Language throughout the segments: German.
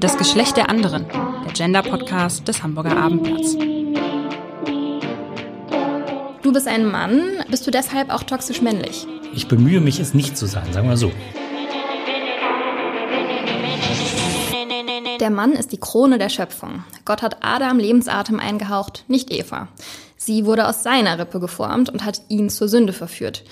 Das Geschlecht der anderen, der Gender-Podcast des Hamburger Abendblatts. Du bist ein Mann, bist du deshalb auch toxisch männlich? Ich bemühe mich, es nicht zu sein, sagen wir so. Der Mann ist die Krone der Schöpfung. Gott hat Adam Lebensatem eingehaucht, nicht Eva. Sie wurde aus seiner Rippe geformt und hat ihn zur Sünde verführt.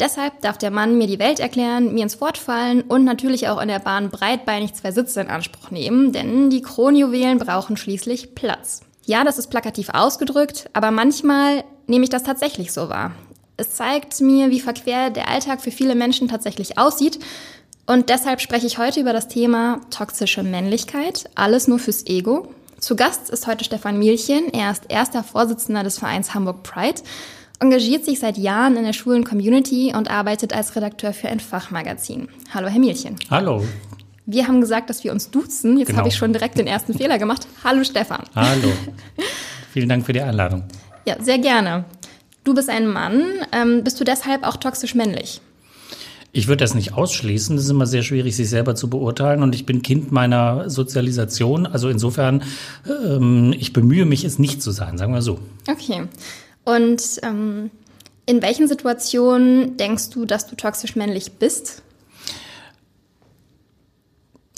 Deshalb darf der Mann mir die Welt erklären, mir ins Wort fallen und natürlich auch in der Bahn breitbeinig zwei Sitze in Anspruch nehmen, denn die Kronjuwelen brauchen schließlich Platz. Ja, das ist plakativ ausgedrückt, aber manchmal nehme ich das tatsächlich so wahr. Es zeigt mir, wie verquer der Alltag für viele Menschen tatsächlich aussieht. Und deshalb spreche ich heute über das Thema toxische Männlichkeit. Alles nur fürs Ego. Zu Gast ist heute Stefan Mielchen. Er ist erster Vorsitzender des Vereins Hamburg Pride, engagiert sich seit Jahren in der schwulen Community und arbeitet als Redakteur für ein Fachmagazin. Hallo, Herr Mielchen. Hallo. Wir haben gesagt, dass wir uns duzen. Jetzt Genau. habe ich schon direkt den ersten Fehler gemacht. Hallo, Stefan. Hallo. Vielen Dank für die Einladung. Ja, sehr gerne. Du bist ein Mann. Ähm, bist du deshalb auch toxisch männlich? Ich würde das nicht ausschließen. Das ist immer sehr schwierig, sich selber zu beurteilen. Und ich bin Kind meiner Sozialisation. Also insofern, ähm, ich bemühe mich, es nicht zu sein, sagen wir so. Okay. Und ähm, in welchen Situationen denkst du, dass du toxisch männlich bist?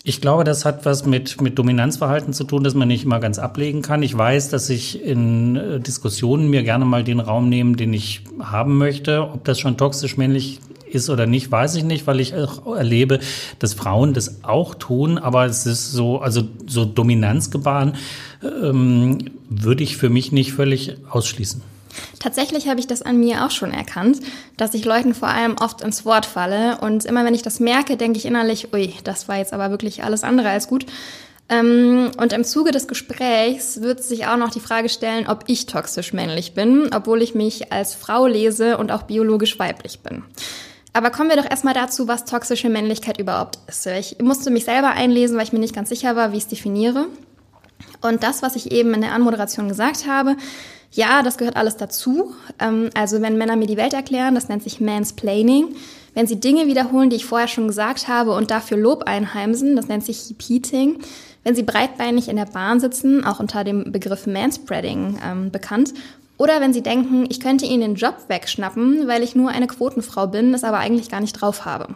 Ich glaube, das hat was mit, mit Dominanzverhalten zu tun, das man nicht immer ganz ablegen kann. Ich weiß, dass ich in äh, Diskussionen mir gerne mal den Raum nehme, den ich haben möchte. Ob das schon toxisch männlich ist oder nicht, weiß ich nicht, weil ich auch erlebe, dass Frauen das auch tun. Aber es ist so, also so Dominanzgebaren ähm, würde ich für mich nicht völlig ausschließen. Tatsächlich habe ich das an mir auch schon erkannt, dass ich Leuten vor allem oft ins Wort falle. Und immer wenn ich das merke, denke ich innerlich, ui, das war jetzt aber wirklich alles andere als gut. Ähm, Und im Zuge des Gesprächs wird sich auch noch die Frage stellen, ob ich toxisch männlich bin, obwohl ich mich als Frau lese und auch biologisch weiblich bin. Aber kommen wir doch erstmal dazu, was toxische Männlichkeit überhaupt ist. Ich musste mich selber einlesen, weil ich mir nicht ganz sicher war, wie ich es definiere. Und das, was ich eben in der Anmoderation gesagt habe, ja, das gehört alles dazu. Ähm, Also wenn Männer mir die Welt erklären, das nennt sich Mansplaining. Wenn sie Dinge wiederholen, die ich vorher schon gesagt habe und dafür Lob einheimsen, das nennt sich Repeating. Wenn sie breitbeinig in der Bahn sitzen, auch unter dem Begriff Manspreading ähm, bekannt. Oder wenn sie denken, ich könnte ihnen den Job wegschnappen, weil ich nur eine Quotenfrau bin, das aber eigentlich gar nicht drauf habe.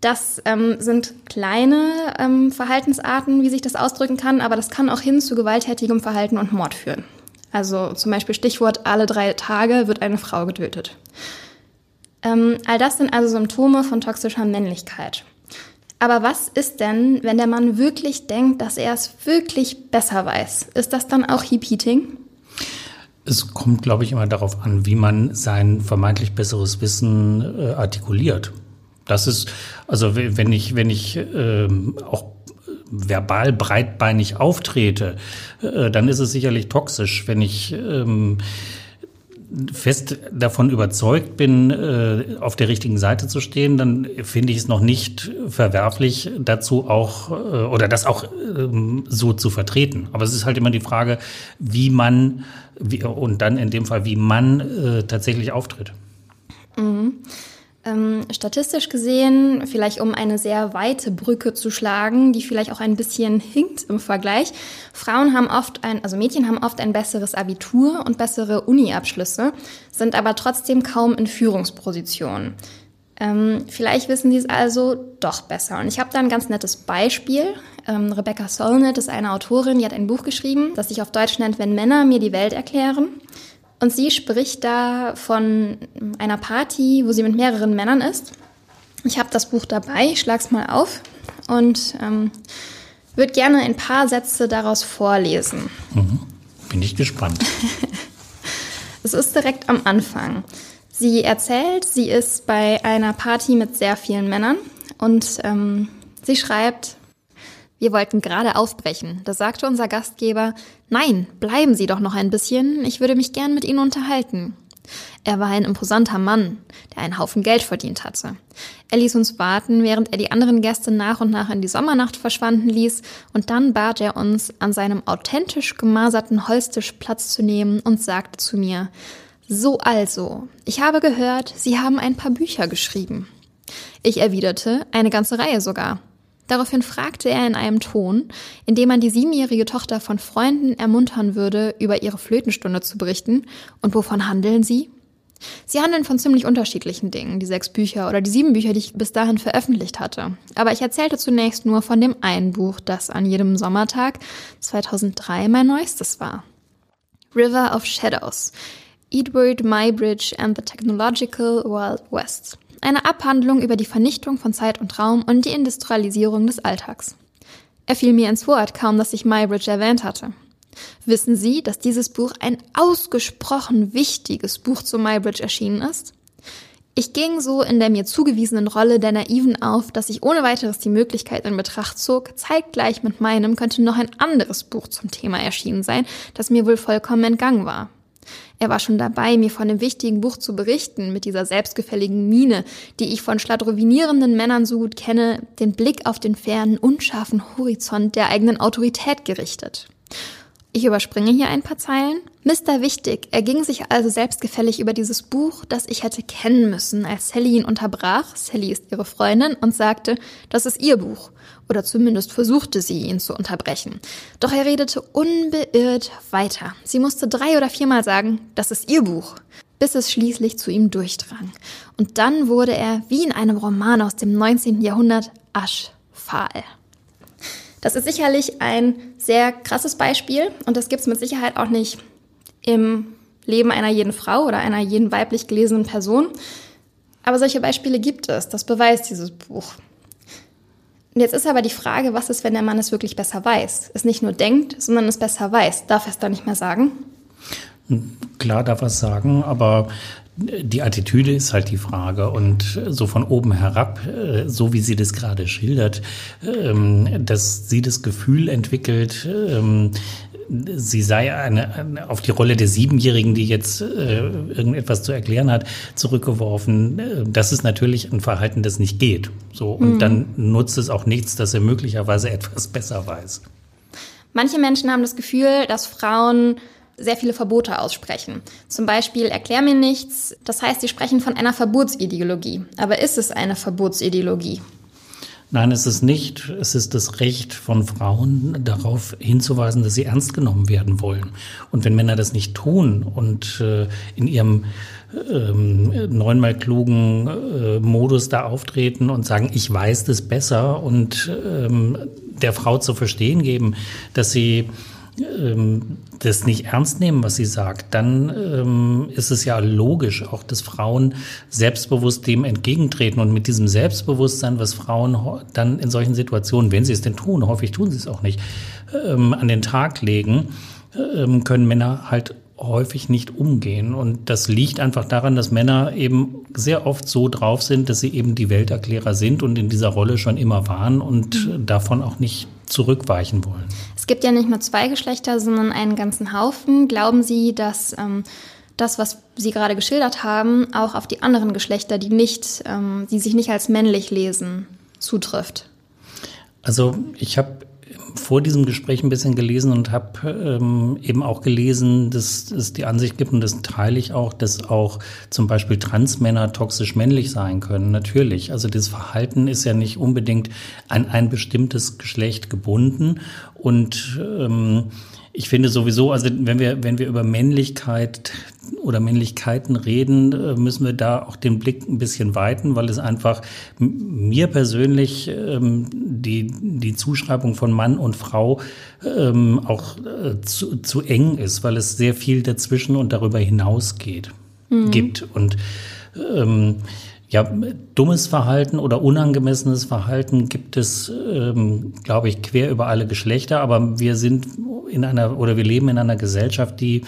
Das ähm, sind kleine ähm, Verhaltensarten, wie sich das ausdrücken kann, aber das kann auch hin zu gewalttätigem Verhalten und Mord führen. Also zum Beispiel Stichwort, alle drei Tage wird eine Frau getötet. Ähm, all das sind also Symptome von toxischer Männlichkeit. Aber was ist denn, wenn der Mann wirklich denkt, dass er es wirklich besser weiß? Ist das dann auch Heap-Eating? Es kommt, glaube ich, immer darauf an, wie man sein vermeintlich besseres Wissen äh, artikuliert. Das ist, also wenn ich, wenn ich ähm, auch verbal breitbeinig auftrete, äh, dann ist es sicherlich toxisch. Wenn ich ähm, fest davon überzeugt bin, äh, auf der richtigen Seite zu stehen, dann finde ich es noch nicht verwerflich, dazu auch äh, oder das auch ähm, so zu vertreten. Aber es ist halt immer die Frage, wie man und dann in dem Fall, wie man tatsächlich auftritt. Ähm, statistisch gesehen, vielleicht um eine sehr weite Brücke zu schlagen, die vielleicht auch ein bisschen hinkt im Vergleich. Frauen haben oft ein, also Mädchen haben oft ein besseres Abitur und bessere Uni-Abschlüsse, sind aber trotzdem kaum in Führungspositionen. Ähm, vielleicht wissen sie es also doch besser. Und ich habe da ein ganz nettes Beispiel. Ähm, Rebecca Solnit ist eine Autorin, die hat ein Buch geschrieben, das sich auf Deutsch nennt, Wenn Männer mir die Welt erklären. Und sie spricht da von einer Party, wo sie mit mehreren Männern ist. Ich habe das Buch dabei, ich schlag's mal auf und ähm, würde gerne ein paar Sätze daraus vorlesen. Bin ich gespannt. Es ist direkt am Anfang. Sie erzählt, sie ist bei einer Party mit sehr vielen Männern und ähm, sie schreibt, wir wollten gerade aufbrechen. Da sagte unser Gastgeber, nein, bleiben Sie doch noch ein bisschen, ich würde mich gern mit Ihnen unterhalten. Er war ein imposanter Mann, der einen Haufen Geld verdient hatte. Er ließ uns warten, während er die anderen Gäste nach und nach in die Sommernacht verschwanden ließ, und dann bat er uns, an seinem authentisch gemaserten Holztisch Platz zu nehmen und sagte zu mir, so also, ich habe gehört, Sie haben ein paar Bücher geschrieben. Ich erwiderte, eine ganze Reihe sogar. Daraufhin fragte er in einem Ton, in dem man die siebenjährige Tochter von Freunden ermuntern würde, über ihre Flötenstunde zu berichten. Und wovon handeln sie? Sie handeln von ziemlich unterschiedlichen Dingen, die sechs Bücher oder die sieben Bücher, die ich bis dahin veröffentlicht hatte. Aber ich erzählte zunächst nur von dem einen Buch, das an jedem Sommertag 2003 mein neuestes war. River of Shadows. Edward Mybridge and the Technological Wild West. Eine Abhandlung über die Vernichtung von Zeit und Raum und die Industrialisierung des Alltags. Er fiel mir ins Wort, kaum dass ich Mybridge erwähnt hatte. Wissen Sie, dass dieses Buch ein ausgesprochen wichtiges Buch zu Mybridge erschienen ist? Ich ging so in der mir zugewiesenen Rolle der Naiven auf, dass ich ohne weiteres die Möglichkeit in Betracht zog, zeitgleich mit meinem könnte noch ein anderes Buch zum Thema erschienen sein, das mir wohl vollkommen entgangen war. Er war schon dabei, mir von dem wichtigen Buch zu berichten, mit dieser selbstgefälligen Miene, die ich von schladrovinierenden Männern so gut kenne, den Blick auf den fernen, unscharfen Horizont der eigenen Autorität gerichtet. Ich überspringe hier ein paar Zeilen. Mr. Wichtig erging sich also selbstgefällig über dieses Buch, das ich hätte kennen müssen, als Sally ihn unterbrach, Sally ist ihre Freundin, und sagte, das ist ihr Buch. Oder zumindest versuchte sie, ihn zu unterbrechen. Doch er redete unbeirrt weiter. Sie musste drei oder viermal sagen, das ist ihr Buch, bis es schließlich zu ihm durchdrang. Und dann wurde er, wie in einem Roman aus dem 19. Jahrhundert, aschfahl. Das ist sicherlich ein sehr krasses Beispiel und das gibt es mit Sicherheit auch nicht im Leben einer jeden Frau oder einer jeden weiblich gelesenen Person. Aber solche Beispiele gibt es. Das beweist dieses Buch. Und jetzt ist aber die Frage, was ist, wenn der Mann es wirklich besser weiß? Es nicht nur denkt, sondern es besser weiß. Darf er es dann nicht mehr sagen? Klar darf er es sagen, aber die Attitüde ist halt die Frage und so von oben herab, äh, so wie sie das gerade schildert, ähm, dass sie das Gefühl entwickelt, ähm, sie sei eine, auf die Rolle der Siebenjährigen, die jetzt äh, irgendetwas zu erklären hat, zurückgeworfen. Äh, das ist natürlich ein Verhalten, das nicht geht. So und mhm. dann nutzt es auch nichts, dass er möglicherweise etwas besser weiß. Manche Menschen haben das Gefühl, dass Frauen sehr viele Verbote aussprechen. Zum Beispiel erklär mir nichts. Das heißt, sie sprechen von einer Verbotsideologie. Aber ist es eine Verbotsideologie? Nein, es ist nicht. Es ist das Recht von Frauen darauf hinzuweisen, dass sie ernst genommen werden wollen. Und wenn Männer das nicht tun und äh, in ihrem ähm, neunmal klugen äh, Modus da auftreten und sagen, ich weiß das besser und ähm, der Frau zu verstehen geben, dass sie ähm, das nicht ernst nehmen, was sie sagt, dann ähm, ist es ja logisch, auch dass Frauen selbstbewusst dem entgegentreten und mit diesem Selbstbewusstsein, was Frauen dann in solchen Situationen, wenn sie es denn tun, häufig tun sie es auch nicht, ähm, an den Tag legen, ähm, können Männer halt häufig nicht umgehen. Und das liegt einfach daran, dass Männer eben sehr oft so drauf sind, dass sie eben die Welterklärer sind und in dieser Rolle schon immer waren und mhm. davon auch nicht zurückweichen wollen. Es gibt ja nicht nur zwei Geschlechter, sondern einen ganzen Haufen. Glauben Sie, dass ähm, das, was Sie gerade geschildert haben, auch auf die anderen Geschlechter, die nicht, ähm, die sich nicht als männlich lesen, zutrifft? Also ich habe vor diesem Gespräch ein bisschen gelesen und habe ähm, eben auch gelesen, dass es die Ansicht gibt, und das teile ich auch, dass auch zum Beispiel Transmänner toxisch männlich sein können. Natürlich. Also das Verhalten ist ja nicht unbedingt an ein bestimmtes Geschlecht gebunden. Und ähm, ich finde sowieso, also wenn wir, wenn wir über Männlichkeit oder Männlichkeiten reden, äh, müssen wir da auch den Blick ein bisschen weiten, weil es einfach mir persönlich ähm, die, die Zuschreibung von Mann und Frau ähm, auch äh, zu, zu eng ist, weil es sehr viel dazwischen und darüber hinaus geht, mhm. gibt. Und ähm, ja, dummes Verhalten oder unangemessenes Verhalten gibt es, ähm, glaube ich, quer über alle Geschlechter. Aber wir sind in einer oder wir leben in einer Gesellschaft, die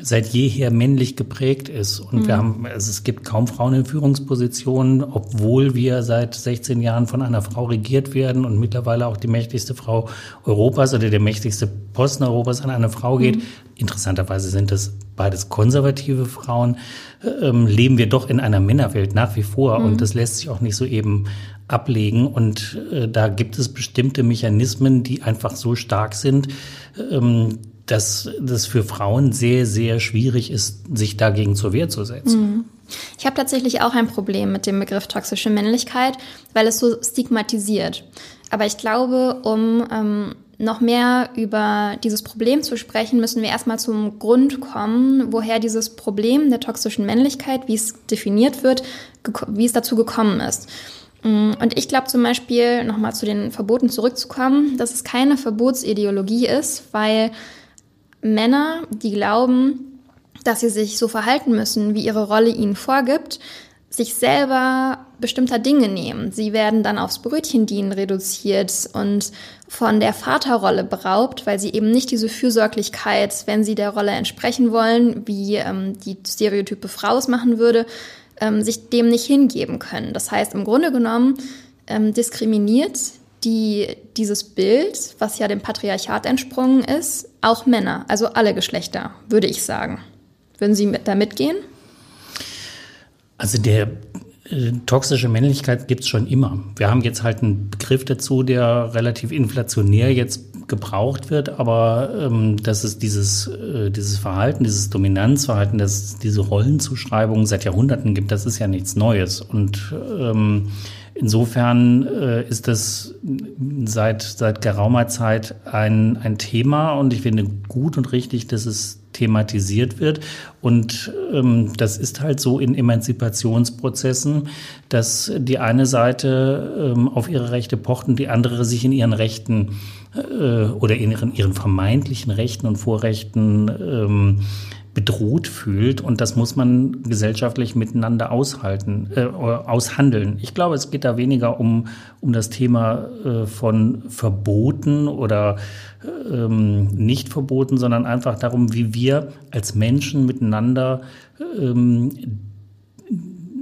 seit jeher männlich geprägt ist. Und mhm. wir haben, also es gibt kaum Frauen in Führungspositionen, obwohl wir seit 16 Jahren von einer Frau regiert werden und mittlerweile auch die mächtigste Frau Europas oder der mächtigste Posten Europas an eine Frau geht. Mhm. Interessanterweise sind das beides konservative Frauen. Ähm, leben wir doch in einer Männerwelt nach wie vor mhm. und das lässt sich auch nicht so eben ablegen. Und äh, da gibt es bestimmte Mechanismen, die einfach so stark sind, ähm, dass das für Frauen sehr, sehr schwierig ist, sich dagegen zur Wehr zu setzen. Mhm. Ich habe tatsächlich auch ein Problem mit dem Begriff toxische Männlichkeit, weil es so stigmatisiert. Aber ich glaube, um ähm, noch mehr über dieses Problem zu sprechen, müssen wir erstmal zum Grund kommen, woher dieses Problem der toxischen Männlichkeit, wie es definiert wird, wie es dazu gekommen ist. Mm, und ich glaube zum Beispiel, nochmal zu den Verboten zurückzukommen, dass es keine Verbotsideologie ist, weil Männer, die glauben, dass sie sich so verhalten müssen, wie ihre Rolle ihnen vorgibt, sich selber bestimmter Dinge nehmen. Sie werden dann aufs Brötchendienen reduziert und von der Vaterrolle beraubt, weil sie eben nicht diese Fürsorglichkeit, wenn sie der Rolle entsprechen wollen, wie ähm, die stereotype Frau es machen würde, ähm, sich dem nicht hingeben können. Das heißt, im Grunde genommen ähm, diskriminiert die, dieses Bild, was ja dem Patriarchat entsprungen ist, auch Männer, also alle Geschlechter, würde ich sagen. Würden Sie mit, da mitgehen? Also der toxische Männlichkeit gibt es schon immer. Wir haben jetzt halt einen Begriff dazu, der relativ inflationär jetzt gebraucht wird, aber ähm, dass es dieses, äh, dieses Verhalten, dieses Dominanzverhalten, dass es diese Rollenzuschreibung seit Jahrhunderten gibt, das ist ja nichts Neues. Und ähm, insofern äh, ist das seit, seit geraumer Zeit ein, ein Thema und ich finde gut und richtig, dass es thematisiert wird. Und ähm, das ist halt so in Emanzipationsprozessen, dass die eine Seite ähm, auf ihre Rechte pocht und die andere sich in ihren Rechten äh, oder in ihren, ihren vermeintlichen Rechten und Vorrechten ähm, bedroht fühlt und das muss man gesellschaftlich miteinander aushalten, äh, aushandeln. Ich glaube, es geht da weniger um, um das Thema äh, von Verboten oder ähm, nicht verboten, sondern einfach darum, wie wir als Menschen miteinander ähm,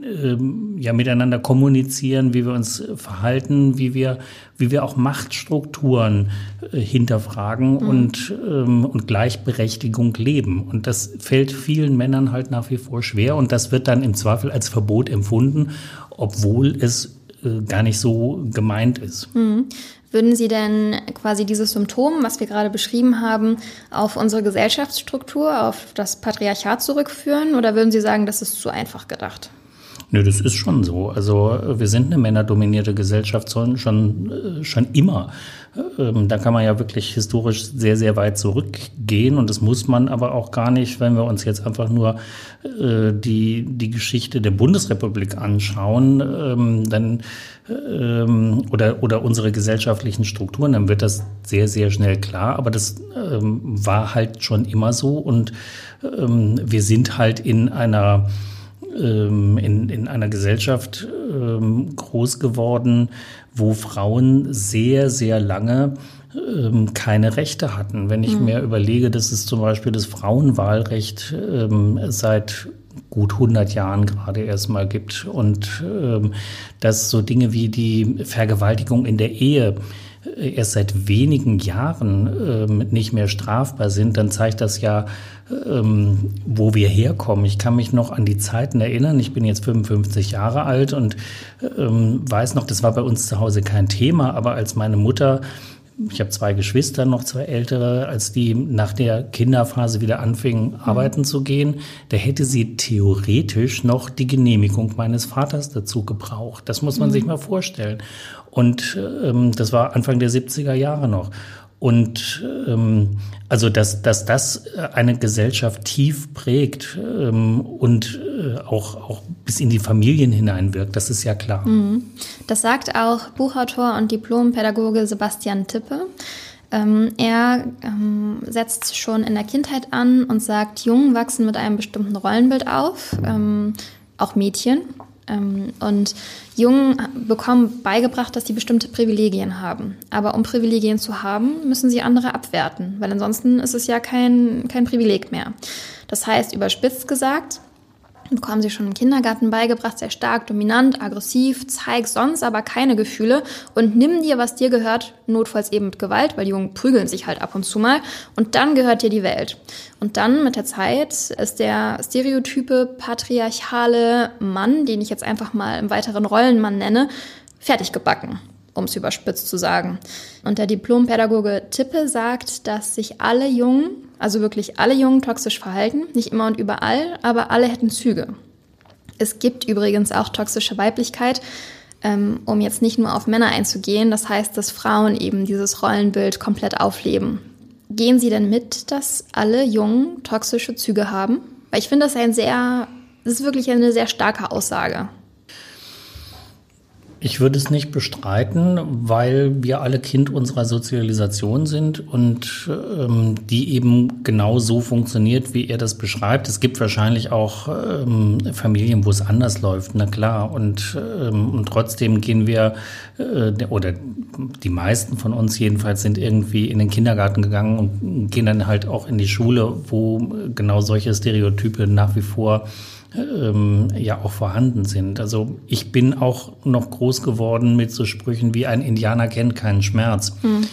ähm, ja miteinander kommunizieren, wie wir uns verhalten, wie wir, wie wir auch Machtstrukturen äh, hinterfragen mhm. und, ähm, und Gleichberechtigung leben. Und das fällt vielen Männern halt nach wie vor schwer und das wird dann im Zweifel als Verbot empfunden, obwohl es äh, gar nicht so gemeint ist. Mhm. Würden Sie denn quasi dieses Symptom, was wir gerade beschrieben haben, auf unsere Gesellschaftsstruktur, auf das Patriarchat zurückführen oder würden Sie sagen, das ist zu einfach gedacht? Nö, das ist schon so. Also wir sind eine männerdominierte Gesellschaft schon, schon, äh, schon immer. Ähm, da kann man ja wirklich historisch sehr, sehr weit zurückgehen und das muss man aber auch gar nicht, wenn wir uns jetzt einfach nur äh, die, die Geschichte der Bundesrepublik anschauen, ähm, dann ähm, oder, oder unsere gesellschaftlichen Strukturen, dann wird das sehr, sehr schnell klar. Aber das war halt schon immer so und wir sind halt in einer ähm, in, in einer Gesellschaft ähm, groß geworden, wo Frauen sehr, sehr lange ähm, keine Rechte hatten. Wenn ich mhm. mir überlege, dass es zum Beispiel das Frauenwahlrecht ähm, seit gut 100 Jahren gerade erstmal gibt und ähm, dass so Dinge wie die Vergewaltigung in der Ehe äh, erst seit wenigen Jahren nicht mehr strafbar sind, dann zeigt das ja, ähm, wo wir herkommen. Ich kann mich noch an die Zeiten erinnern. Ich bin jetzt 55 Jahre alt und ähm, weiß noch, das war bei uns zu Hause kein Thema, aber als meine Mutter ich habe zwei Geschwister, noch zwei ältere, als die nach der Kinderphase wieder anfingen, mhm. arbeiten zu gehen, da hätte sie theoretisch noch die Genehmigung meines Vaters dazu gebraucht. Das muss man mhm. sich mal vorstellen. Und ähm, das war Anfang der 70er Jahre noch. Und ähm, also, dass, dass das eine Gesellschaft tief prägt ähm, und äh, auch, auch bis in die Familien hineinwirkt, das ist ja klar. Mhm. Das sagt auch Buchautor und Diplompädagoge Sebastian Tippe. Ähm, er ähm, setzt schon in der Kindheit an und sagt, Jungen wachsen mit einem bestimmten Rollenbild auf, ähm, auch Mädchen. Ähm, und Jungen bekommen beigebracht, dass sie bestimmte Privilegien haben. Aber um Privilegien zu haben, müssen sie andere abwerten, weil ansonsten ist es ja kein, kein Privileg mehr. Das heißt, überspitzt gesagt, bekommen sie schon im Kindergarten beigebracht, sehr stark, dominant, aggressiv, zeig sonst aber keine Gefühle und nimm dir, was dir gehört, notfalls eben mit Gewalt, weil die Jungen prügeln sich halt ab und zu mal und dann gehört dir die Welt. Und dann mit der Zeit ist der stereotype patriarchale Mann, den ich jetzt einfach mal im weiteren Rollenmann nenne, fertig gebacken um es überspitzt zu sagen. Und der Diplompädagoge Tippe sagt, dass sich alle Jungen, also wirklich alle Jungen toxisch verhalten, nicht immer und überall, aber alle hätten Züge. Es gibt übrigens auch toxische Weiblichkeit, ähm, um jetzt nicht nur auf Männer einzugehen. Das heißt, dass Frauen eben dieses Rollenbild komplett aufleben. Gehen Sie denn mit, dass alle Jungen toxische Züge haben? Weil ich finde das ein sehr, das ist wirklich eine sehr starke Aussage. Ich würde es nicht bestreiten, weil wir alle Kind unserer Sozialisation sind und ähm, die eben genau so funktioniert, wie er das beschreibt. Es gibt wahrscheinlich auch ähm, Familien, wo es anders läuft, na klar. Und, ähm, und trotzdem gehen wir, äh, oder die meisten von uns jedenfalls sind irgendwie in den Kindergarten gegangen und gehen dann halt auch in die Schule, wo genau solche Stereotype nach wie vor ähm, ja auch vorhanden sind. Also ich bin auch noch groß geworden mit so Sprüchen wie ein Indianer kennt keinen Schmerz. Mhm.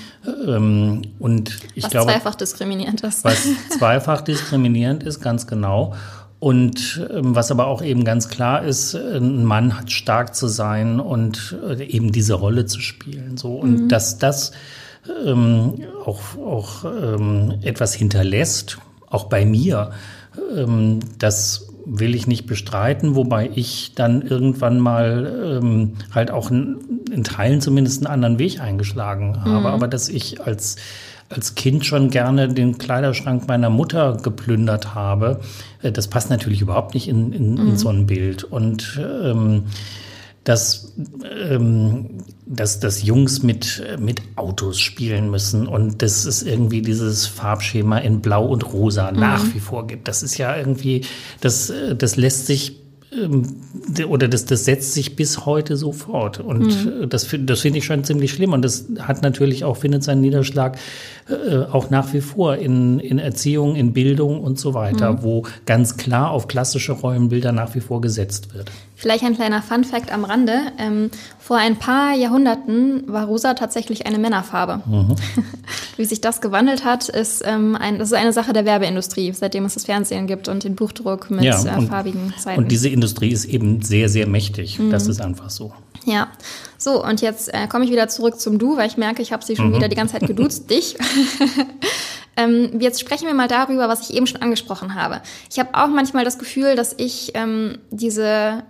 Ähm, und ich was glaube, zweifach diskriminierend ist. Was zweifach diskriminierend ist, ganz genau. Und ähm, was aber auch eben ganz klar ist, ein Mann hat stark zu sein und äh, eben diese Rolle zu spielen. So und mhm. dass das ähm, auch, auch ähm, etwas hinterlässt, auch bei mir, ähm, das will ich nicht bestreiten, wobei ich dann irgendwann mal ähm, halt auch in, in, Teilen zumindest einen anderen Weg eingeschlagen habe. Mhm. Aber dass ich als, als Kind schon gerne den Kleiderschrank meiner Mutter geplündert habe, äh, das passt natürlich überhaupt nicht in, in, mhm. in so ein Bild. Und ähm, dass, ähm, dass, dass Jungs mit, mit Autos spielen müssen und dass es irgendwie dieses Farbschema in Blau und Rosa mhm. nach wie vor gibt. Das ist ja irgendwie, das, das lässt sich ähm, oder das, das setzt sich bis heute so fort. Und mhm. das, das finde ich schon ziemlich schlimm. Und das hat natürlich auch, findet seinen Niederschlag äh, auch nach wie vor in, in Erziehung, in Bildung und so weiter, mhm. wo ganz klar auf klassische Rollenbilder nach wie vor gesetzt wird. Vielleicht ein kleiner Fun-Fact am Rande. Ähm, vor ein paar Jahrhunderten war rosa tatsächlich eine Männerfarbe. Mhm. Wie sich das gewandelt hat, ist, ähm, ein, das ist eine Sache der Werbeindustrie, seitdem es das Fernsehen gibt und den Buchdruck mit ja, äh, und, äh, farbigen Seiten. Und diese Industrie ist eben sehr, sehr mächtig. Mhm. Das ist einfach so. Ja, so und jetzt äh, komme ich wieder zurück zum Du, weil ich merke, ich habe sie schon mhm. wieder die ganze Zeit geduzt, dich. ähm, jetzt sprechen wir mal darüber, was ich eben schon angesprochen habe. Ich habe auch manchmal das Gefühl, dass ich ähm, diese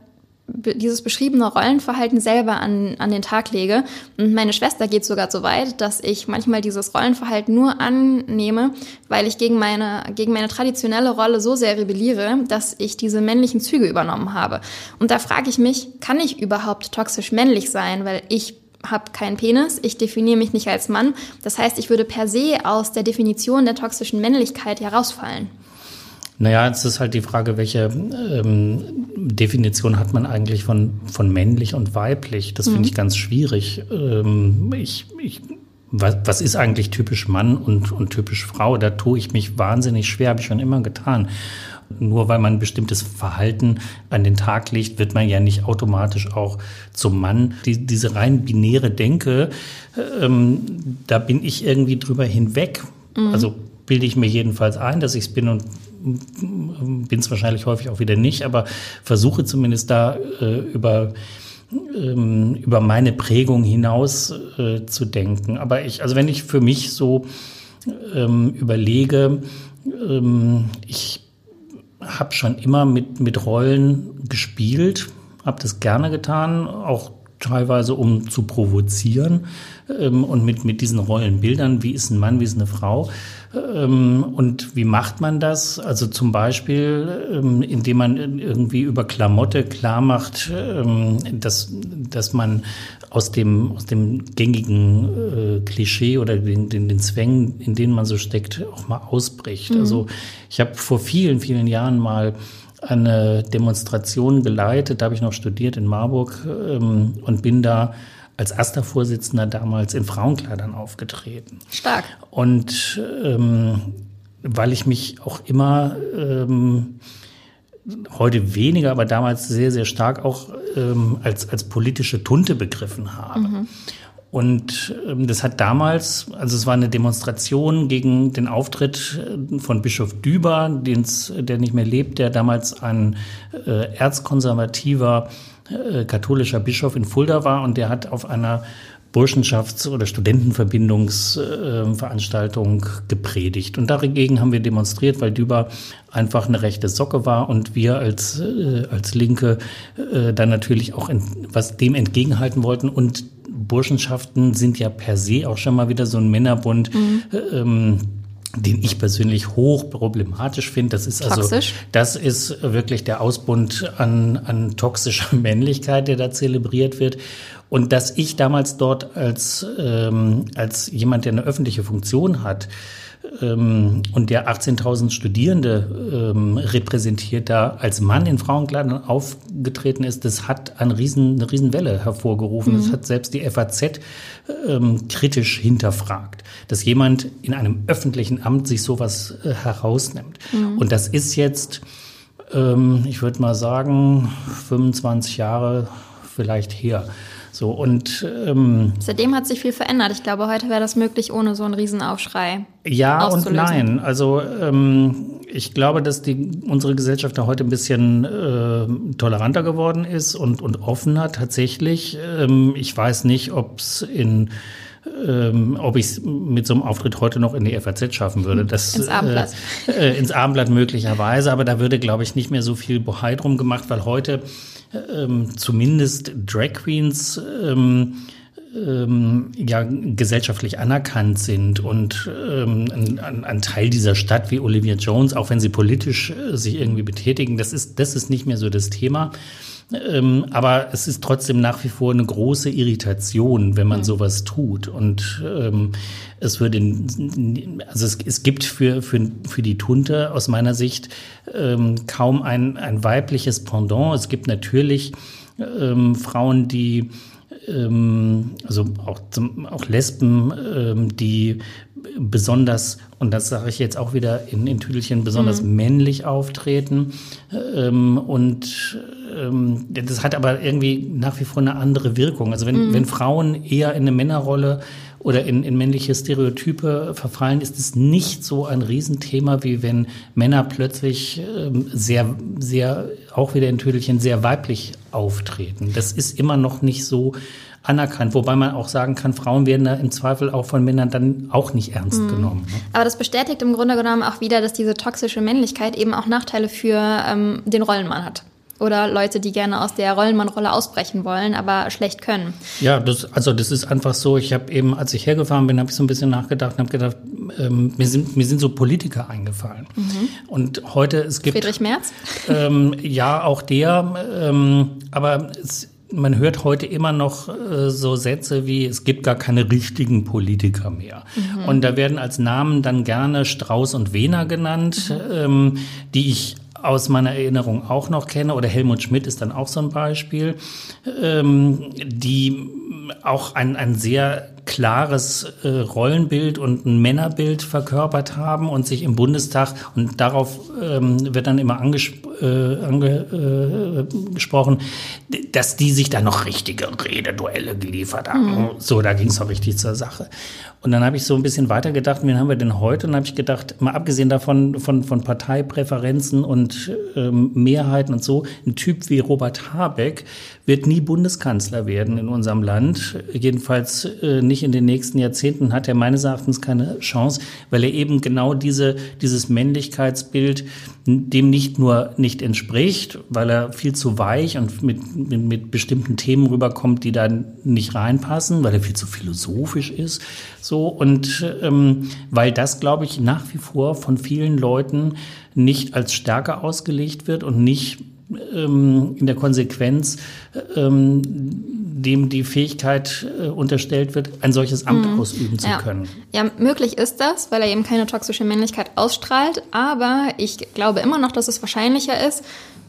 dieses beschriebene Rollenverhalten selber an, an den Tag lege. Und meine Schwester geht sogar so weit, dass ich manchmal dieses Rollenverhalten nur annehme, weil ich gegen meine, gegen meine traditionelle Rolle so sehr rebelliere, dass ich diese männlichen Züge übernommen habe. Und da frage ich mich, kann ich überhaupt toxisch männlich sein? Weil ich habe keinen Penis, ich definiere mich nicht als Mann. Das heißt, ich würde per se aus der Definition der toxischen Männlichkeit herausfallen. Naja, es ist halt die Frage, welche ähm, Definition hat man eigentlich von, von männlich und weiblich? Das mhm. finde ich ganz schwierig. Ähm, ich, ich, was, was ist eigentlich typisch Mann und, und typisch Frau? Da tue ich mich wahnsinnig schwer, habe ich schon immer getan. Nur weil man ein bestimmtes Verhalten an den Tag legt, wird man ja nicht automatisch auch zum Mann. Die, diese rein binäre Denke, ähm, da bin ich irgendwie drüber hinweg. Mhm. Also bilde ich mir jedenfalls ein, dass ich es bin und bin es wahrscheinlich häufig auch wieder nicht, aber versuche zumindest da äh, über ähm, über meine Prägung hinaus äh, zu denken. Aber ich, also wenn ich für mich so ähm, überlege, ähm, ich habe schon immer mit, mit Rollen gespielt, habe das gerne getan, auch teilweise um zu provozieren ähm, und mit, mit diesen Rollenbildern, wie ist ein Mann, wie ist eine Frau, ähm, und wie macht man das? Also zum Beispiel, ähm, indem man irgendwie über Klamotte klar macht, ähm, dass, dass man aus dem, aus dem gängigen äh, Klischee oder den, den, den Zwängen, in denen man so steckt, auch mal ausbricht. Mhm. Also ich habe vor vielen, vielen Jahren mal eine Demonstration geleitet, da habe ich noch studiert in Marburg und bin da als erster Vorsitzender damals in Frauenkleidern aufgetreten. Stark. Und ähm, weil ich mich auch immer ähm, heute weniger, aber damals sehr, sehr stark auch ähm, als, als politische Tunte begriffen habe. Mhm. Und ähm, das hat damals, also es war eine Demonstration gegen den Auftritt äh, von Bischof Düber, den's, der nicht mehr lebt, der damals ein äh, erzkonservativer äh, katholischer Bischof in Fulda war und der hat auf einer Burschenschafts- oder Studentenverbindungsveranstaltung gepredigt. Und dagegen haben wir demonstriert, weil Düber einfach eine rechte Socke war und wir als, äh, als Linke äh, dann natürlich auch in, was dem entgegenhalten wollten. Und Burschenschaften sind ja per se auch schon mal wieder so ein Männerbund. Mhm. Ähm, den ich persönlich hoch problematisch finde. Das ist also, Toxisch. das ist wirklich der Ausbund an, an toxischer Männlichkeit, der da zelebriert wird. Und dass ich damals dort als, ähm, als jemand, der eine öffentliche Funktion hat, und der 18.000 Studierende ähm, repräsentiert, da als Mann in Frauenkleidern aufgetreten ist, das hat eine, riesen, eine Riesenwelle hervorgerufen. Mhm. Das hat selbst die FAZ ähm, kritisch hinterfragt, dass jemand in einem öffentlichen Amt sich sowas äh, herausnimmt. Mhm. Und das ist jetzt, ähm, ich würde mal sagen, 25 Jahre vielleicht her. So und ähm, seitdem hat sich viel verändert. Ich glaube, heute wäre das möglich ohne so einen Riesenaufschrei. Ja und nein. Also ähm, ich glaube, dass die unsere Gesellschaft da heute ein bisschen äh, toleranter geworden ist und und offener tatsächlich. Ähm, ich weiß nicht, ob es in ähm, ob ich es mit so einem Auftritt heute noch in die FAZ schaffen würde. Das, ins Abendblatt. Äh, äh, ins Abendblatt möglicherweise, aber da würde, glaube ich, nicht mehr so viel Bohai drum gemacht, weil heute ähm, zumindest Drag Queens ähm, ähm, ja gesellschaftlich anerkannt sind und ähm, ein, ein, Teil dieser Stadt wie Olivia Jones, auch wenn sie politisch äh, sich irgendwie betätigen, das ist das ist nicht mehr so das Thema. Ähm, aber es ist trotzdem nach wie vor eine große Irritation, wenn man mhm. sowas tut. Und ähm, es würde, also es, es gibt für, für, für die Tunte aus meiner Sicht ähm, kaum ein, ein weibliches Pendant. Es gibt natürlich ähm, Frauen, die ähm, also auch, auch Lesben, ähm, die besonders, und das sage ich jetzt auch wieder in, in Tüdelchen, besonders mhm. männlich auftreten. Und ähm, das hat aber irgendwie nach wie vor eine andere Wirkung. Also wenn, mhm. wenn Frauen eher in eine Männerrolle oder in, in männliche Stereotype verfallen, ist es nicht so ein Riesenthema, wie wenn Männer plötzlich ähm, sehr, sehr, auch wieder in Tüdelchen, sehr weiblich auftreten. Das ist immer noch nicht so anerkannt. Wobei man auch sagen kann, Frauen werden da im Zweifel auch von Männern dann auch nicht ernst mhm. genommen. Ne? Aber das bestätigt im Grunde genommen auch wieder, dass diese toxische Männlichkeit eben auch Nachteile für ähm, den Rollenmann hat oder Leute, die gerne aus der Rollenmannrolle ausbrechen wollen, aber schlecht können. Ja, das, also das ist einfach so. Ich habe eben, als ich hergefahren bin, habe ich so ein bisschen nachgedacht und habe gedacht, ähm, mir, sind, mir sind so Politiker eingefallen. Mhm. Und heute, es gibt... Friedrich Merz? Ähm, ja, auch der. Ähm, aber es, man hört heute immer noch äh, so Sätze wie, es gibt gar keine richtigen Politiker mehr. Mhm. Und da werden als Namen dann gerne Strauß und Wehner genannt, mhm. ähm, die ich aus meiner Erinnerung auch noch kenne, oder Helmut Schmidt ist dann auch so ein Beispiel, ähm, die auch ein, ein sehr klares äh, Rollenbild und ein Männerbild verkörpert haben und sich im Bundestag, und darauf ähm, wird dann immer angesprochen, äh, angesprochen, äh, dass die sich da noch richtige Rededuelle geliefert haben. Mhm. So, da ging es auch richtig zur Sache. Und dann habe ich so ein bisschen weitergedacht, wen haben wir denn heute? Und dann habe ich gedacht, mal abgesehen davon von, von Parteipräferenzen und ähm, Mehrheiten und so, ein Typ wie Robert Habeck wird nie Bundeskanzler werden in unserem Land. Jedenfalls äh, nicht in den nächsten Jahrzehnten hat er meines Erachtens keine Chance, weil er eben genau diese, dieses Männlichkeitsbild dem nicht nur nicht entspricht, weil er viel zu weich und mit, mit, mit bestimmten Themen rüberkommt, die da nicht reinpassen, weil er viel zu philosophisch ist, so und ähm, weil das, glaube ich, nach wie vor von vielen Leuten nicht als Stärke ausgelegt wird und nicht in der Konsequenz ähm, dem die Fähigkeit äh, unterstellt wird, ein solches Amt mhm. ausüben zu ja. können. Ja, möglich ist das, weil er eben keine toxische Männlichkeit ausstrahlt. Aber ich glaube immer noch, dass es wahrscheinlicher ist,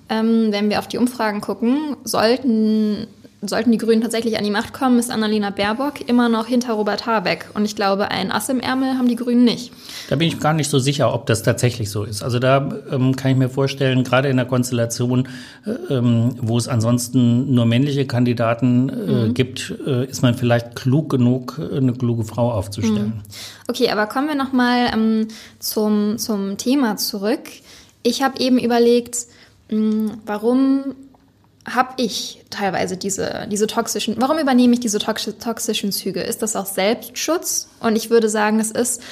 ähm, wenn wir auf die Umfragen gucken, sollten sollten die Grünen tatsächlich an die Macht kommen, ist Annalena Baerbock immer noch hinter Robert Habeck. Und ich glaube, ein Ass im Ärmel haben die Grünen nicht. Da bin ich gar nicht so sicher, ob das tatsächlich so ist. Also da ähm, kann ich mir vorstellen, gerade in der Konstellation, äh, ähm, wo es ansonsten nur männliche Kandidaten äh, mhm. gibt, äh, ist man vielleicht klug genug, äh, eine kluge Frau aufzustellen. Mhm. Okay, aber kommen wir nochmal ähm, zum, zum Thema zurück. Ich habe eben überlegt, mh, warum habe ich teilweise diese, diese toxischen, warum übernehme ich diese toxischen Züge? Ist das auch Selbstschutz? Und ich würde sagen, es ist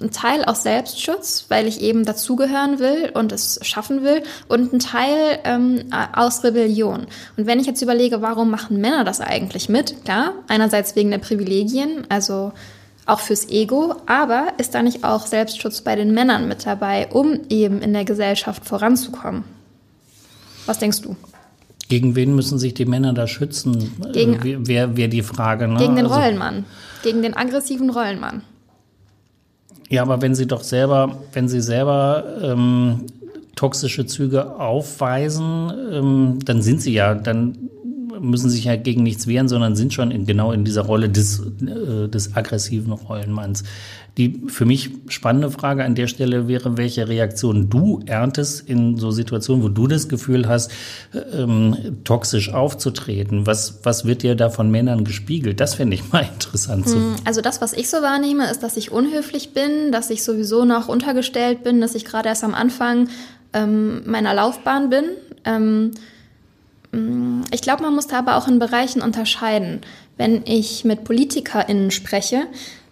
ein Teil aus Selbstschutz, weil ich eben dazugehören will und es schaffen will, und ein Teil ähm, aus Rebellion. Und wenn ich jetzt überlege, warum machen Männer das eigentlich mit? Klar, einerseits wegen der Privilegien, also auch fürs Ego, aber ist da nicht auch Selbstschutz bei den Männern mit dabei, um eben in der Gesellschaft voranzukommen? Was denkst du? Gegen wen müssen sich die Männer da schützen? Gegen, äh, wer wäre die Frage? Ne? Gegen den also, Rollenmann. Gegen den aggressiven Rollenmann. Ja, aber wenn sie doch selber, wenn sie selber ähm, toxische Züge aufweisen, ähm, dann sind sie ja, dann müssen sich ja gegen nichts wehren, sondern sind schon in, genau in dieser Rolle des, äh, des aggressiven Rollenmanns. Die für mich spannende Frage an der Stelle wäre, welche Reaktion du erntest in so Situationen, wo du das Gefühl hast, ähm, toxisch aufzutreten. Was, was wird dir da von Männern gespiegelt? Das fände ich mal interessant. Zu hm, also das, was ich so wahrnehme, ist, dass ich unhöflich bin, dass ich sowieso noch untergestellt bin, dass ich gerade erst am Anfang ähm, meiner Laufbahn bin. Ähm, hm, ich glaube, man muss da aber auch in Bereichen unterscheiden. Wenn ich mit PolitikerInnen spreche,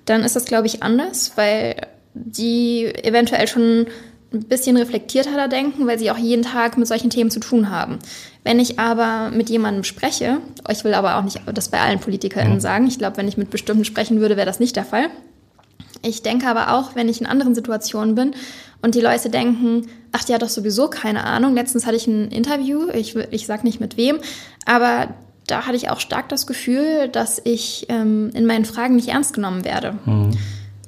dann ist das, glaube ich, anders, weil die eventuell schon ein bisschen reflektierter denken, weil sie auch jeden Tag mit solchen Themen zu tun haben. Wenn ich aber mit jemandem spreche, ich will aber auch nicht das bei allen PolitikerInnen mhm. sagen, ich glaube, wenn ich mit bestimmten sprechen würde, wäre das nicht der Fall. Ich denke aber auch, wenn ich in anderen Situationen bin und die Leute denken, ach, die hat doch sowieso keine Ahnung. Letztens hatte ich ein Interview, ich, ich sag nicht mit wem, aber da hatte ich auch stark das Gefühl, dass ich ähm, in meinen Fragen nicht ernst genommen werde. Mhm.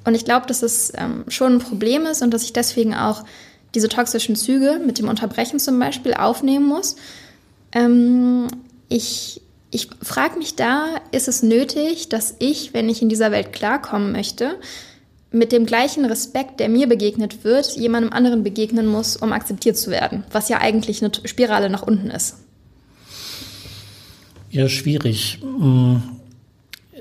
Und ich glaube, dass es ähm, schon ein Problem ist und dass ich deswegen auch diese toxischen Züge mit dem Unterbrechen zum Beispiel aufnehmen muss. Ähm, ich ich frage mich da, ist es nötig, dass ich, wenn ich in dieser Welt klarkommen möchte, mit dem gleichen Respekt, der mir begegnet wird, jemandem anderen begegnen muss, um akzeptiert zu werden, was ja eigentlich eine Spirale nach unten ist. Ja, schwierig. Mm,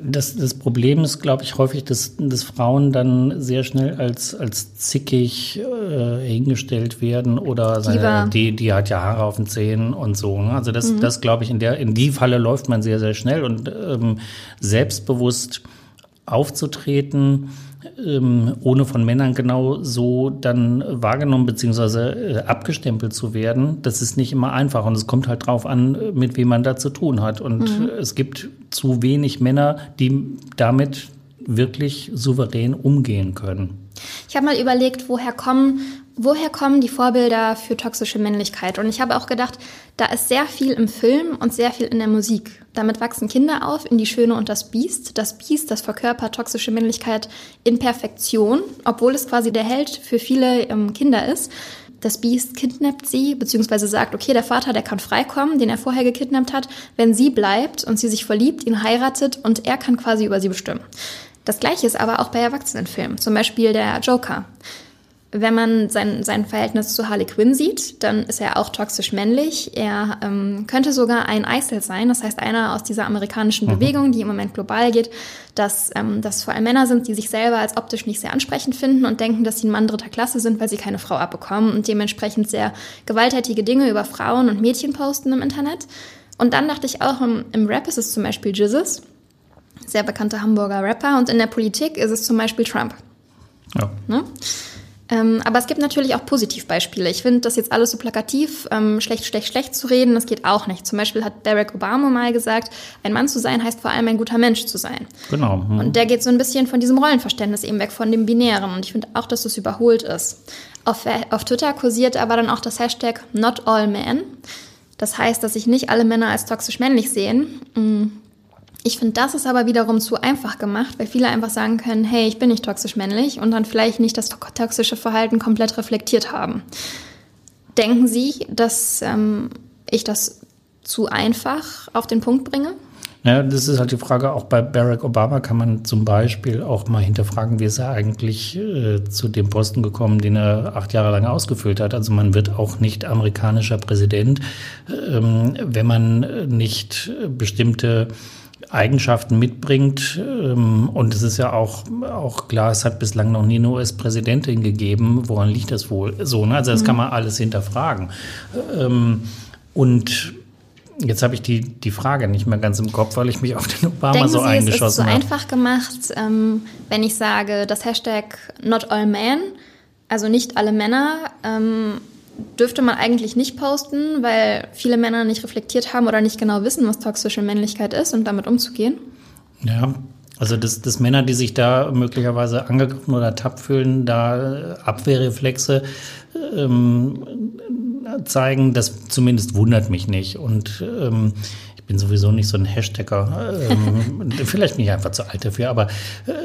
das, das Problem ist, glaube ich, häufig, dass, dass Frauen dann sehr schnell als, als zickig äh, hingestellt werden oder seine, die, die hat ja Haare auf den Zähnen und so. Ne? Also das, mhm. das glaube ich, in der, in die Falle läuft man sehr, sehr schnell und ähm, selbstbewusst aufzutreten ähm, ohne von Männern genau so dann wahrgenommen bzw. Äh, abgestempelt zu werden, das ist nicht immer einfach und es kommt halt drauf an, mit wem man da zu tun hat. Und mhm. es gibt zu wenig Männer, die damit wirklich souverän umgehen können. Ich habe mal überlegt, woher kommen woher kommen die Vorbilder für toxische Männlichkeit? Und ich habe auch gedacht, da ist sehr viel im Film und sehr viel in der Musik. Damit wachsen Kinder auf in Die Schöne und das Biest. Das Biest, das verkörpert toxische Männlichkeit in Perfektion, obwohl es quasi der Held für viele ähm, Kinder ist. Das Biest kidnappt sie, beziehungsweise sagt, okay, der Vater, der kann freikommen, den er vorher gekidnappt hat, wenn sie bleibt und sie sich verliebt, ihn heiratet und er kann quasi über sie bestimmen. Das gleiche ist aber auch bei Erwachsenenfilmen, zum Beispiel der Joker. Wenn man sein, sein Verhältnis zu Harley Quinn sieht, dann ist er auch toxisch männlich. Er ähm, könnte sogar ein Eisel sein, das heißt einer aus dieser amerikanischen mhm. Bewegung, die im Moment global geht, dass ähm, das vor allem Männer sind, die sich selber als optisch nicht sehr ansprechend finden und denken, dass sie ein Mann dritter Klasse sind, weil sie keine Frau abbekommen und dementsprechend sehr gewalttätige Dinge über Frauen und Mädchen posten im Internet. Und dann dachte ich auch, im, im Rap ist es zum Beispiel Jizzes, sehr bekannter Hamburger Rapper, und in der Politik ist es zum Beispiel Trump. Ja. Ne? Ähm, aber es gibt natürlich auch Positivbeispiele. Ich finde das jetzt alles so plakativ, ähm, schlecht, schlecht, schlecht zu reden, das geht auch nicht. Zum Beispiel hat Barack Obama mal gesagt, ein Mann zu sein heißt vor allem ein guter Mensch zu sein. Genau. Hm. Und der geht so ein bisschen von diesem Rollenverständnis eben weg, von dem Binären. Und ich finde auch, dass das überholt ist. Auf, auf Twitter kursiert aber dann auch das Hashtag Not All Men. Das heißt, dass sich nicht alle Männer als toxisch männlich sehen. Mm. Ich finde, das ist aber wiederum zu einfach gemacht, weil viele einfach sagen können, hey, ich bin nicht toxisch männlich und dann vielleicht nicht das toxische Verhalten komplett reflektiert haben. Denken Sie, dass ähm, ich das zu einfach auf den Punkt bringe? Naja, das ist halt die Frage, auch bei Barack Obama kann man zum Beispiel auch mal hinterfragen, wie ist er eigentlich äh, zu dem Posten gekommen, den er acht Jahre lang ausgefüllt hat. Also man wird auch nicht amerikanischer Präsident, ähm, wenn man nicht bestimmte Eigenschaften mitbringt. Ähm, und es ist ja auch, auch klar, es hat bislang noch nie eine US-Präsidentin gegeben. Woran liegt das wohl? So, ne? Also das mhm. kann man alles hinterfragen. Ähm, und Jetzt habe ich die, die Frage nicht mehr ganz im Kopf, weil ich mich auf den Obama Denken so Sie, eingeschossen habe. Es ist so einfach gemacht, ähm, wenn ich sage, das Hashtag Not All Men, also nicht alle Männer, ähm, dürfte man eigentlich nicht posten, weil viele Männer nicht reflektiert haben oder nicht genau wissen, was toxische Männlichkeit ist und damit umzugehen. Ja, also dass, dass Männer, die sich da möglicherweise angegriffen oder ertappt fühlen, da Abwehrreflexe ähm, zeigen, das zumindest wundert mich nicht. Und ähm, ich bin sowieso nicht so ein Hashtagger. Ähm, vielleicht bin ich einfach zu alt dafür, aber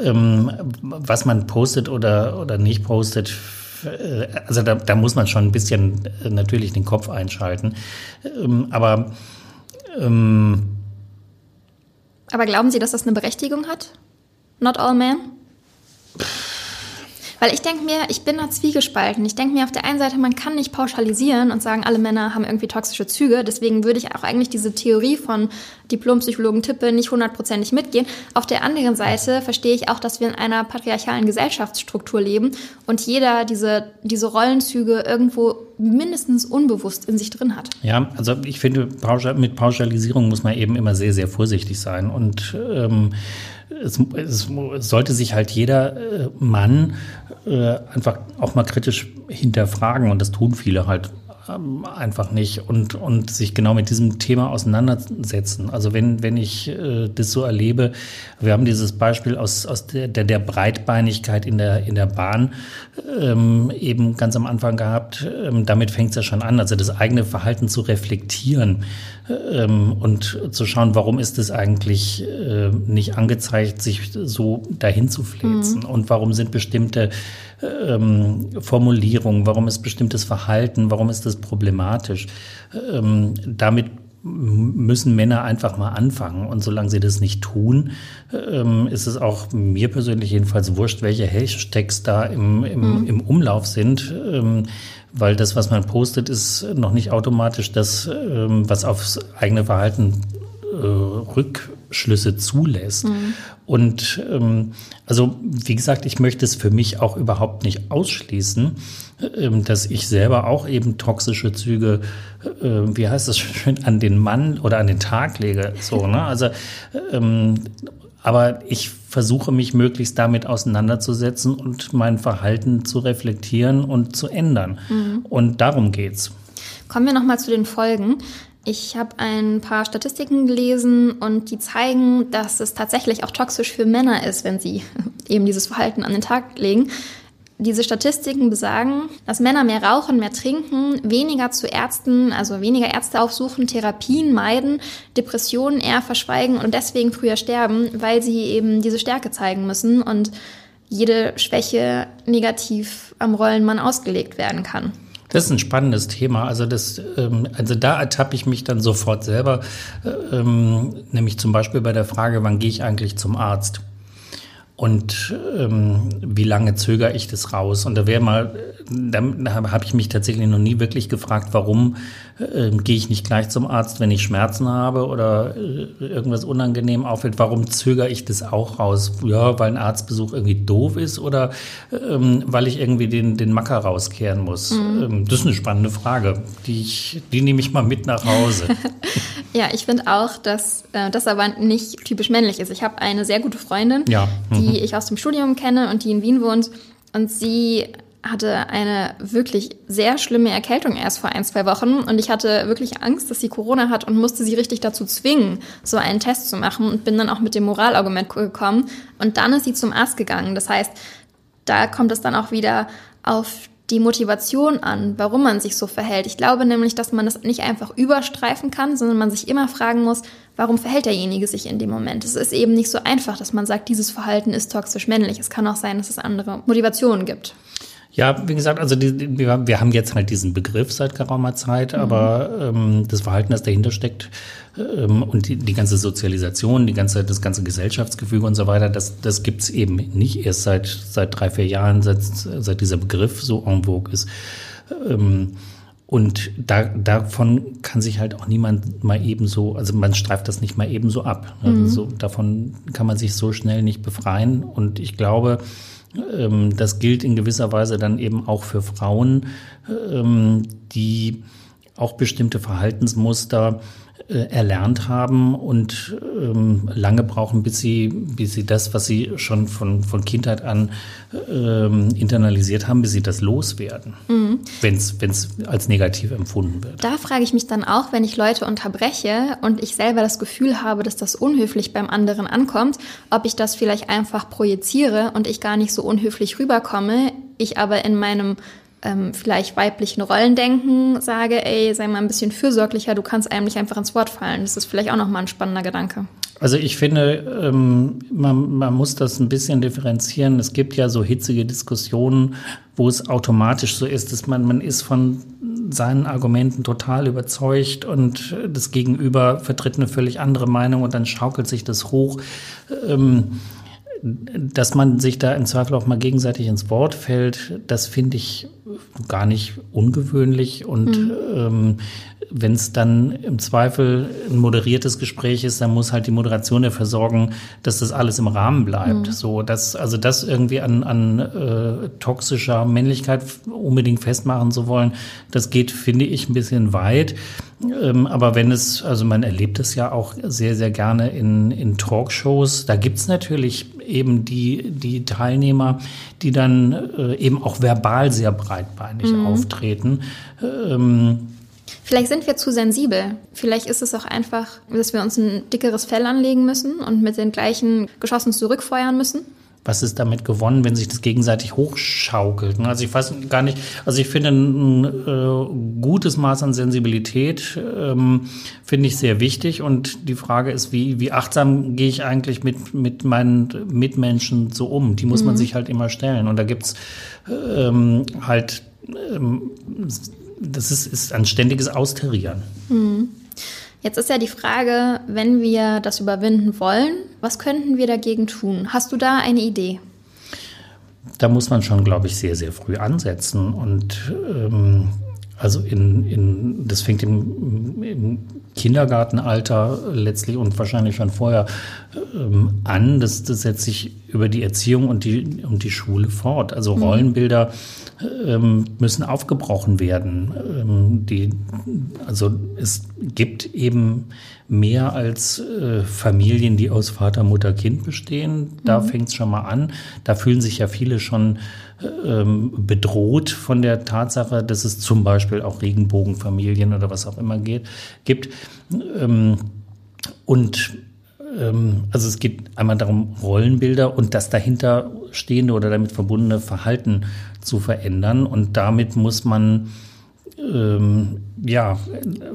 ähm, was man postet oder, oder nicht postet, äh, also da, da muss man schon ein bisschen äh, natürlich den Kopf einschalten. Ähm, aber ähm, aber glauben Sie, dass das eine Berechtigung hat? Not all men? Weil ich denke mir, ich bin da zwiegespalten. Ich denke mir auf der einen Seite, man kann nicht pauschalisieren und sagen, alle Männer haben irgendwie toxische Züge. Deswegen würde ich auch eigentlich diese Theorie von Diplompsychologen Tippe nicht hundertprozentig mitgehen. Auf der anderen Seite verstehe ich auch, dass wir in einer patriarchalen Gesellschaftsstruktur leben und jeder diese, diese Rollenzüge irgendwo mindestens unbewusst in sich drin hat. Ja, also ich finde, mit Pauschalisierung muss man eben immer sehr, sehr vorsichtig sein. Und ähm, es, es, sollte sich halt jeder äh, Mann äh, einfach auch mal kritisch hinterfragen und das tun viele halt ähm, einfach nicht und, und sich genau mit diesem Thema auseinandersetzen. Also wenn, wenn ich äh, das so erlebe, wir haben dieses Beispiel aus, aus der, der, der Breitbeinigkeit in der, in der Bahn ähm, eben ganz am Anfang gehabt. Ähm, damit fängt es ja schon an, also das eigene Verhalten zu reflektieren und zu schauen, warum ist es eigentlich äh, nicht angezeigt, sich so dahin zu fläzen mhm. und warum sind bestimmte ähm, Formulierungen, warum ist bestimmtes Verhalten, warum ist das problematisch. Ähm, damit müssen Männer einfach mal anfangen. Und solange sie das nicht tun, ähm, ist es auch mir persönlich jedenfalls wurscht, welche Hashtags da im, im, mhm. im Umlauf sind. Ähm, weil das, was man postet, ist noch nicht automatisch das, ähm, was aufs eigene Verhalten äh, Rückschlüsse zulässt. Mhm. Und also, wie gesagt, ich möchte es für mich auch überhaupt nicht ausschließen, dass ich selber auch eben toxische Züge, äh, wie heißt das schön, an den Mann oder an den Tag lege. So, ne? Also, ähm, aber ich versuche mich möglichst damit auseinanderzusetzen und mein Verhalten zu reflektieren und zu ändern. Mhm. Und darum geht's. Kommen wir nochmal zu den Folgen. Ich habe ein paar Statistiken gelesen und die zeigen, dass es tatsächlich auch toxisch für Männer ist, wenn sie eben dieses Verhalten an den Tag legen. Diese Statistiken besagen, dass Männer mehr rauchen, mehr trinken, weniger zu Ärzten, also weniger Ärzte aufsuchen, Therapien meiden, Depressionen eher verschweigen und deswegen früher sterben, weil sie eben diese Stärke zeigen müssen und jede Schwäche negativ am Rollenmann ausgelegt werden kann. Das ist ein spannendes Thema. Also das, ähm, also da ertappe ich mich dann sofort selber, äh, ähm, nämlich zum Beispiel bei der Frage, wann gehe ich eigentlich zum Arzt? Und ähm, wie lange zögere ich das raus? Und da wäre mal, da habe ich mich tatsächlich noch nie wirklich gefragt, warum äh, gehe ich nicht gleich zum Arzt, wenn ich Schmerzen habe oder äh, irgendwas unangenehm auffällt? Warum zögere ich das auch raus? Ja, weil ein Arztbesuch irgendwie doof ist oder ähm, weil ich irgendwie den, den Macker rauskehren muss? Mhm. Ähm, das ist eine spannende Frage, die, ich, die nehme ich mal mit nach Hause. ja, ich finde auch, dass äh, das aber nicht typisch männlich ist. Ich habe eine sehr gute Freundin, ja. mhm. die ich aus dem Studium kenne und die in Wien wohnt. Und sie hatte eine wirklich sehr schlimme Erkältung erst vor ein, zwei Wochen und ich hatte wirklich Angst, dass sie Corona hat und musste sie richtig dazu zwingen, so einen Test zu machen und bin dann auch mit dem Moralargument gekommen und dann ist sie zum Arzt gegangen. Das heißt, da kommt es dann auch wieder auf die Motivation an, warum man sich so verhält. Ich glaube nämlich, dass man das nicht einfach überstreifen kann, sondern man sich immer fragen muss, warum verhält derjenige sich in dem Moment? Es ist eben nicht so einfach, dass man sagt, dieses Verhalten ist toxisch männlich. Es kann auch sein, dass es andere Motivationen gibt. Ja, wie gesagt, also die, wir, wir, haben jetzt halt diesen Begriff seit geraumer Zeit, mhm. aber ähm, das Verhalten, das dahinter steckt ähm, und die, die, ganze Sozialisation, die ganze, das ganze Gesellschaftsgefüge und so weiter, das, das gibt's eben nicht erst seit, seit drei, vier Jahren, seit, seit dieser Begriff so en vogue ist. Ähm, und da, davon kann sich halt auch niemand mal ebenso, also man streift das nicht mal ebenso ab. Mhm. Also davon kann man sich so schnell nicht befreien. Und ich glaube, ähm, das gilt in gewisser Weise dann eben auch für Frauen, ähm, die auch bestimmte Verhaltensmuster erlernt haben und ähm, lange brauchen, bis sie, bis sie das, was sie schon von, von Kindheit an ähm, internalisiert haben, bis sie das loswerden, mhm. wenn es als negativ empfunden wird. Da frage ich mich dann auch, wenn ich Leute unterbreche und ich selber das Gefühl habe, dass das unhöflich beim anderen ankommt, ob ich das vielleicht einfach projiziere und ich gar nicht so unhöflich rüberkomme, ich aber in meinem ähm, vielleicht weiblichen Rollendenken sage, ey, sei mal ein bisschen fürsorglicher, du kannst einem nicht einfach ins Wort fallen. Das ist vielleicht auch nochmal ein spannender Gedanke. Also ich finde, ähm, man, man muss das ein bisschen differenzieren. Es gibt ja so hitzige Diskussionen, wo es automatisch so ist, dass man, man ist von seinen Argumenten total überzeugt und das Gegenüber vertritt eine völlig andere Meinung und dann schaukelt sich das hoch. Ähm, dass man sich da im Zweifel auch mal gegenseitig ins Wort fällt, das finde ich gar nicht ungewöhnlich. Und mhm. ähm, wenn es dann im Zweifel ein moderiertes Gespräch ist, dann muss halt die Moderation dafür sorgen, dass das alles im Rahmen bleibt. Mhm. So, dass, also das irgendwie an, an äh, toxischer Männlichkeit unbedingt festmachen zu wollen, das geht, finde ich, ein bisschen weit. Ähm, aber wenn es, also man erlebt es ja auch sehr, sehr gerne in, in Talkshows, da gibt's natürlich eben die, die Teilnehmer, die dann äh, eben auch verbal sehr breitbeinig mhm. auftreten. Ähm, Vielleicht sind wir zu sensibel. Vielleicht ist es auch einfach, dass wir uns ein dickeres Fell anlegen müssen und mit den gleichen Geschossen zurückfeuern müssen was ist damit gewonnen, wenn sich das gegenseitig hochschaukelt? Also ich weiß gar nicht, also ich finde ein äh, gutes Maß an Sensibilität ähm, finde ich sehr wichtig und die Frage ist, wie, wie achtsam gehe ich eigentlich mit, mit meinen Mitmenschen so um? Die muss mhm. man sich halt immer stellen und da gibt's ähm, halt, ähm, das ist, ist ein ständiges Austarieren. Mhm. Jetzt ist ja die Frage, wenn wir das überwinden wollen, was könnten wir dagegen tun? Hast du da eine Idee? Da muss man schon, glaube ich, sehr, sehr früh ansetzen. Und ähm, also in, in, das fängt im, im, Kindergartenalter letztlich und wahrscheinlich schon vorher ähm, an. Das, das setzt sich über die Erziehung und die, und die Schule fort. Also mhm. Rollenbilder ähm, müssen aufgebrochen werden. Ähm, die, also es gibt eben mehr als äh, Familien, die aus Vater, Mutter, Kind bestehen. Da mhm. fängt es schon mal an. Da fühlen sich ja viele schon ähm, bedroht von der Tatsache, dass es zum Beispiel auch Regenbogenfamilien oder was auch immer geht, gibt. Ähm, und also es geht einmal darum, Rollenbilder und das dahinter stehende oder damit verbundene Verhalten zu verändern. Und damit muss man ähm, ja,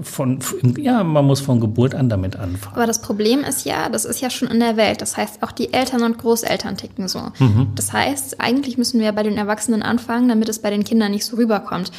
von, ja, man muss von Geburt an damit anfangen. Aber das Problem ist ja, das ist ja schon in der Welt. Das heißt, auch die Eltern und Großeltern ticken so. Mhm. Das heißt, eigentlich müssen wir bei den Erwachsenen anfangen, damit es bei den Kindern nicht so rüberkommt.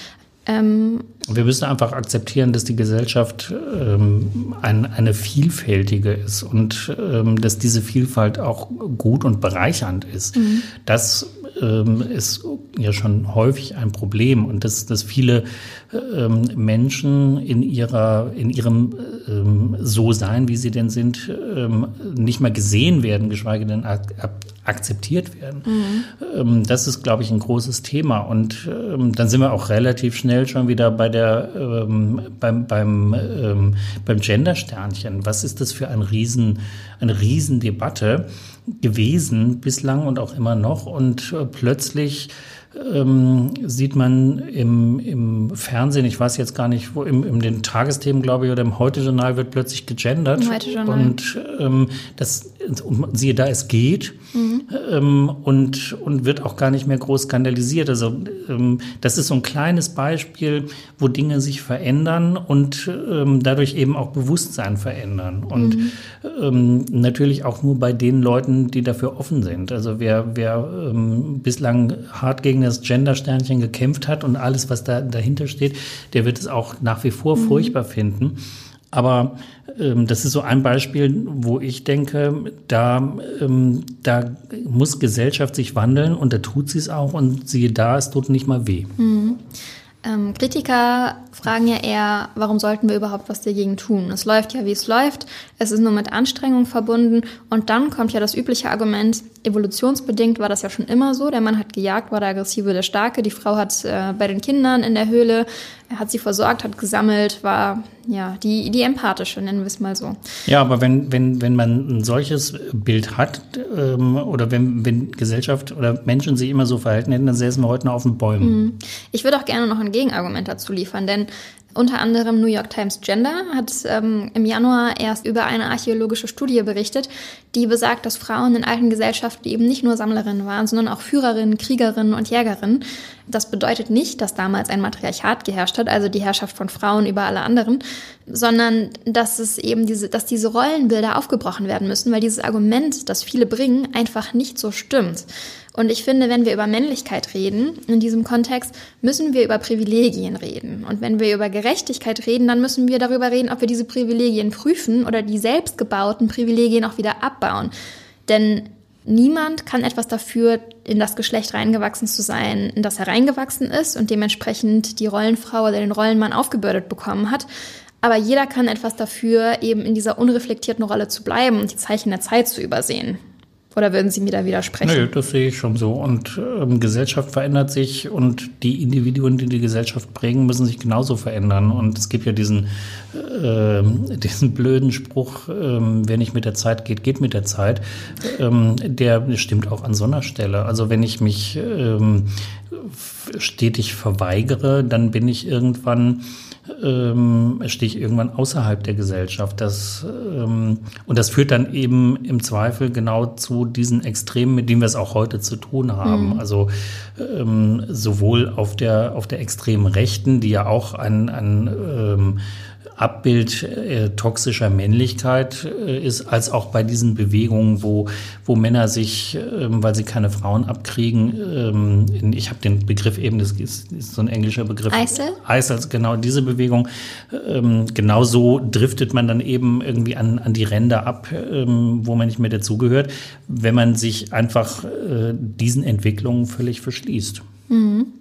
Ähm, wir müssen einfach akzeptieren, dass die Gesellschaft ähm, ein, eine vielfältige ist und ähm, dass diese Vielfalt auch gut und bereichernd ist. Mhm. Das ähm, ist ja schon häufig ein Problem und dass, dass viele ähm, Menschen in ihrer in ihrem ähm, so sein, wie sie denn sind, ähm, nicht mal gesehen werden, geschweige denn ak akzeptiert werden. Mhm. Ähm, das ist, glaube ich, ein großes Thema und ähm, dann sind wir auch relativ schnell schon wieder bei der ähm, beim beim ähm, beim Gendersternchen. Was ist das für ein riesen eine Riesendebatte? Gewesen bislang und auch immer noch. Und äh, plötzlich ähm, sieht man im, im Fernsehen, ich weiß jetzt gar nicht, wo, im, in den Tagesthemen, glaube ich, oder im Heute-Journal wird plötzlich gegendert. Heute-Journal. Und ähm, das, und siehe da, es geht mhm. ähm, und, und wird auch gar nicht mehr groß skandalisiert. Also ähm, das ist so ein kleines Beispiel, wo Dinge sich verändern und ähm, dadurch eben auch Bewusstsein verändern. Und mhm. ähm, natürlich auch nur bei den Leuten, die dafür offen sind. Also wer, wer ähm, bislang hart gegen das Gender-Sternchen gekämpft hat und alles, was da dahinter steht, der wird es auch nach wie vor mhm. furchtbar finden. Aber ähm, das ist so ein Beispiel, wo ich denke, da, ähm, da muss Gesellschaft sich wandeln und da tut sie es auch und siehe da, es tut nicht mal weh. Mhm. Ähm, Kritiker fragen ja eher, warum sollten wir überhaupt was dagegen tun? Es läuft ja, wie es läuft. Es ist nur mit Anstrengung verbunden. Und dann kommt ja das übliche Argument, evolutionsbedingt war das ja schon immer so. Der Mann hat gejagt, war der Aggressive, der Starke. Die Frau hat äh, bei den Kindern in der Höhle, er hat sie versorgt, hat gesammelt, war ja die, die empathische, nennen wir es mal so. Ja, aber wenn, wenn, wenn man ein solches Bild hat ähm, oder wenn, wenn Gesellschaft oder Menschen sich immer so verhalten hätten, dann säßen wir heute noch auf den Bäumen. Mhm. Ich würde auch gerne noch ein Gegenargument dazu liefern, denn unter anderem New York Times Gender hat ähm, im Januar erst über eine archäologische Studie berichtet, die besagt, dass Frauen in alten Gesellschaften eben nicht nur Sammlerinnen waren, sondern auch Führerinnen, Kriegerinnen und Jägerinnen. Das bedeutet nicht, dass damals ein Matriarchat geherrscht hat, also die Herrschaft von Frauen über alle anderen, sondern dass es eben diese, dass diese Rollenbilder aufgebrochen werden müssen, weil dieses Argument, das viele bringen, einfach nicht so stimmt. Und ich finde, wenn wir über Männlichkeit reden, in diesem Kontext, müssen wir über Privilegien reden. Und wenn wir über Gerechtigkeit reden, dann müssen wir darüber reden, ob wir diese Privilegien prüfen oder die selbstgebauten Privilegien auch wieder abbauen. Denn niemand kann etwas dafür, in das Geschlecht reingewachsen zu sein, in das er reingewachsen ist und dementsprechend die Rollenfrau oder den Rollenmann aufgebürdet bekommen hat. Aber jeder kann etwas dafür, eben in dieser unreflektierten Rolle zu bleiben und die Zeichen der Zeit zu übersehen. Oder würden Sie mir da widersprechen? Nö, das sehe ich schon so. Und ähm, Gesellschaft verändert sich und die Individuen, die die Gesellschaft prägen, müssen sich genauso verändern. Und es gibt ja diesen, äh, diesen blöden Spruch, äh, wer nicht mit der Zeit geht, geht mit der Zeit. Ähm, der stimmt auch an so einer Stelle. Also wenn ich mich ähm, stetig verweigere, dann bin ich irgendwann ähm, stehe ich irgendwann außerhalb der Gesellschaft. Das, ähm, und das führt dann eben im Zweifel genau zu diesen Extremen, mit denen wir es auch heute zu tun haben. Mhm. Also ähm, sowohl auf der, auf der extremen Rechten, die ja auch ein, ein ähm, Abbild äh, toxischer Männlichkeit äh, ist, als auch bei diesen Bewegungen, wo, wo Männer sich, ähm, weil sie keine Frauen abkriegen, ähm, in, ich habe den Begriff eben, das ist, ist, so ein englischer Begriff. Eisel? Eisel, genau diese Bewegung. Ähm, genau so driftet man dann eben irgendwie an, an die Ränder ab, ähm, wo man nicht mehr dazugehört, wenn man sich einfach äh, diesen Entwicklungen völlig verschließt. Mhm.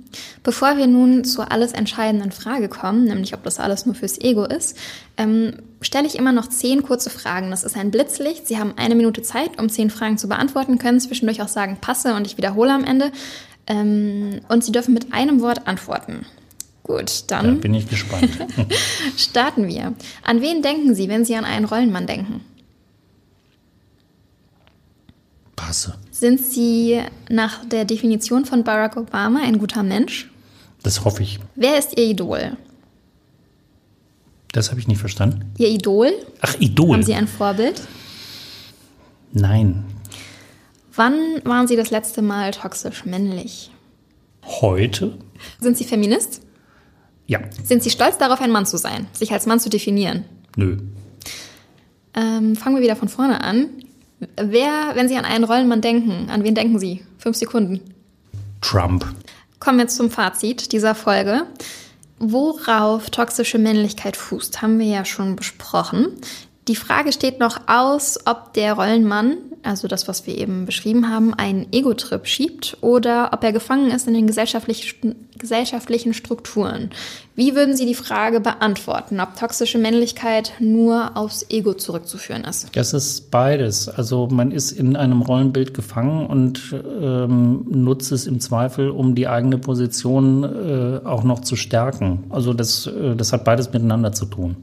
Bevor wir nun zur alles entscheidenden Frage kommen, nämlich ob das alles nur fürs Ego ist, ähm, stelle ich immer noch zehn kurze Fragen. Das ist ein Blitzlicht. Sie haben eine Minute Zeit, um zehn Fragen zu beantworten, können zwischendurch auch sagen, passe und ich wiederhole am Ende. Ähm, und Sie dürfen mit einem Wort antworten. Gut, dann. Da bin ich gespannt. starten wir. An wen denken Sie, wenn Sie an einen Rollenmann denken? Passe. Sind Sie nach der Definition von Barack Obama ein guter Mensch? Das hoffe ich. Wer ist Ihr Idol? Das habe ich nicht verstanden. Ihr Idol? Ach, Idol. Haben Sie ein Vorbild? Nein. Wann waren Sie das letzte Mal toxisch männlich? Heute. Sind Sie Feminist? Ja. Sind Sie stolz darauf, ein Mann zu sein, sich als Mann zu definieren? Nö. Ähm, fangen wir wieder von vorne an. Wer, wenn Sie an einen Rollenmann denken, an wen denken Sie? Fünf Sekunden. Trump. Kommen wir zum Fazit dieser Folge. Worauf toxische Männlichkeit fußt, haben wir ja schon besprochen. Die Frage steht noch aus, ob der Rollenmann, also das, was wir eben beschrieben haben, einen Ego-Trip schiebt oder ob er gefangen ist in den gesellschaftlichen, Strukturen. Wie würden Sie die Frage beantworten, ob toxische Männlichkeit nur aufs Ego zurückzuführen ist? Das ist beides. Also man ist in einem Rollenbild gefangen und ähm, nutzt es im Zweifel, um die eigene Position äh, auch noch zu stärken. Also das, äh, das hat beides miteinander zu tun.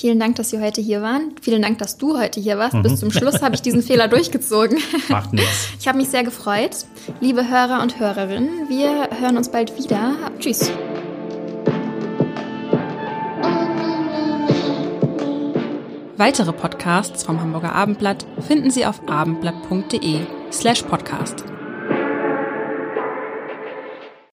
Vielen Dank, dass Sie heute hier waren. Vielen Dank, dass du heute hier warst. Mhm. Bis zum Schluss habe ich diesen Fehler durchgezogen. Macht nichts. Ich habe mich sehr gefreut. Liebe Hörer und Hörerinnen, wir hören uns bald wieder. Tschüss. Weitere Podcasts vom Hamburger Abendblatt finden Sie auf abendblatt.de slash podcast.